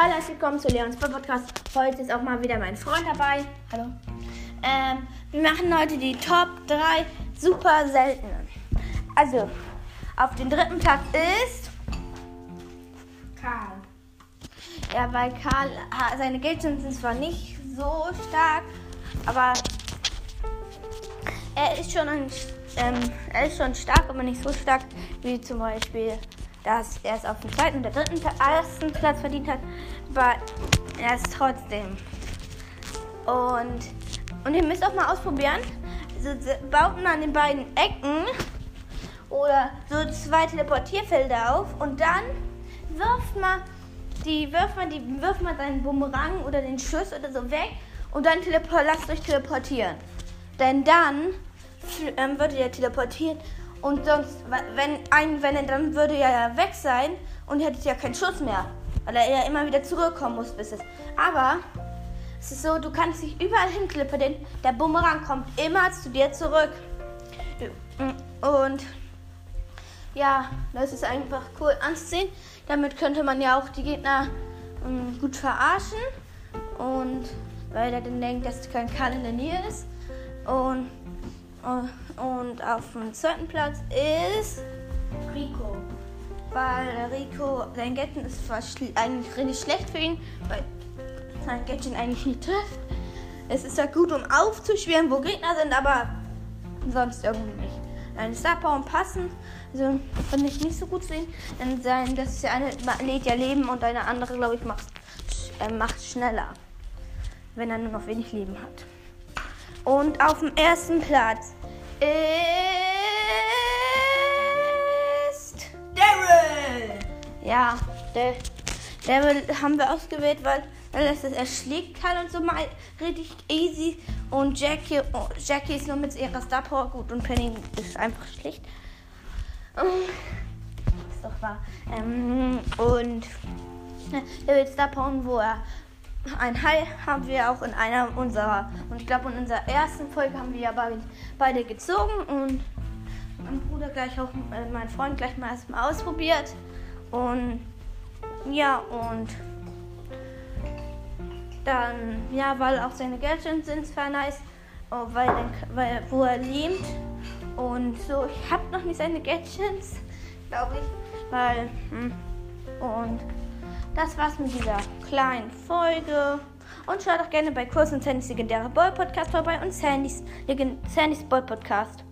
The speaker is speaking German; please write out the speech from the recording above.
Hallo, herzlich willkommen zu Leons Podcast. Heute ist auch mal wieder mein Freund dabei. Hallo. Ähm, wir machen heute die Top 3 super seltenen. Also, auf dem dritten Platz ist Karl. Ja, weil Karl, seine Geldchancen sind zwar nicht so stark, aber er ist schon ein, ähm, er ist schon stark, aber nicht so stark wie zum Beispiel, dass er es auf dem zweiten oder dritten ersten Platz verdient hat, aber er ist trotzdem. Und, und ihr müsst auch mal ausprobieren. So, baut man an den beiden Ecken oder so zwei Teleportierfelder auf und dann wirft man die wirft man, die wirft man seinen Bumerang oder den Schuss oder so weg und dann lasst euch teleportieren. Denn dann ähm, würde er teleportieren und sonst, wenn ein, wenn er dann würde er ja weg sein und hättet ja keinen Schuss mehr, weil er ja immer wieder zurückkommen muss bis es. Aber es ist so, du kannst dich überall hin teleportieren, der Bumerang kommt immer zu dir zurück. Und ja, das ist einfach cool anzusehen. Damit könnte man ja auch die Gegner ähm, gut verarschen. Und weil er dann denkt, dass kein Karl in der Nähe ist. Und, und, äh, und auf dem zweiten Platz ist Rico. Weil Rico, sein Gadget ist eigentlich richtig schlecht für ihn, weil sein Gadget eigentlich nicht trifft. Es ist ja gut, um aufzuschweren, wo Gegner sind, aber sonst irgendwie nicht. Ein Star passen, also finde ich nicht so gut zu sehen. Denn sein, das ist ja eine lädt ja Leben und eine andere, glaube ich, macht, äh, macht schneller, wenn er nur noch wenig Leben hat. Und auf dem ersten Platz ist Daryl. Ja, der Daryl haben wir ausgewählt, weil er schlägt kann und so mal richtig easy. Und Jackie, oh, Jackie ist nur mit ihrer Star Power gut und Penny ist einfach schlecht. ist doch wahr. Ähm, und der will Star Power, wo er ein Hai haben wir auch in einer unserer, und ich glaube in unserer ersten Folge haben wir ja beide, gezogen und mein Bruder gleich auch, äh, mein Freund gleich mal erstmal ausprobiert. Und ja, und dann, ja, weil auch seine Gadgets sind zwar nice, oh, weil, weil, wo er lebt. Und so, ich habe noch nicht seine Gadgets, glaube ich, weil, hm, und das war's mit dieser kleinen Folge. Und schaut auch gerne bei Kurs und Sandys legendärer Boy Podcast vorbei und Sandys, Sandys Boy Podcast.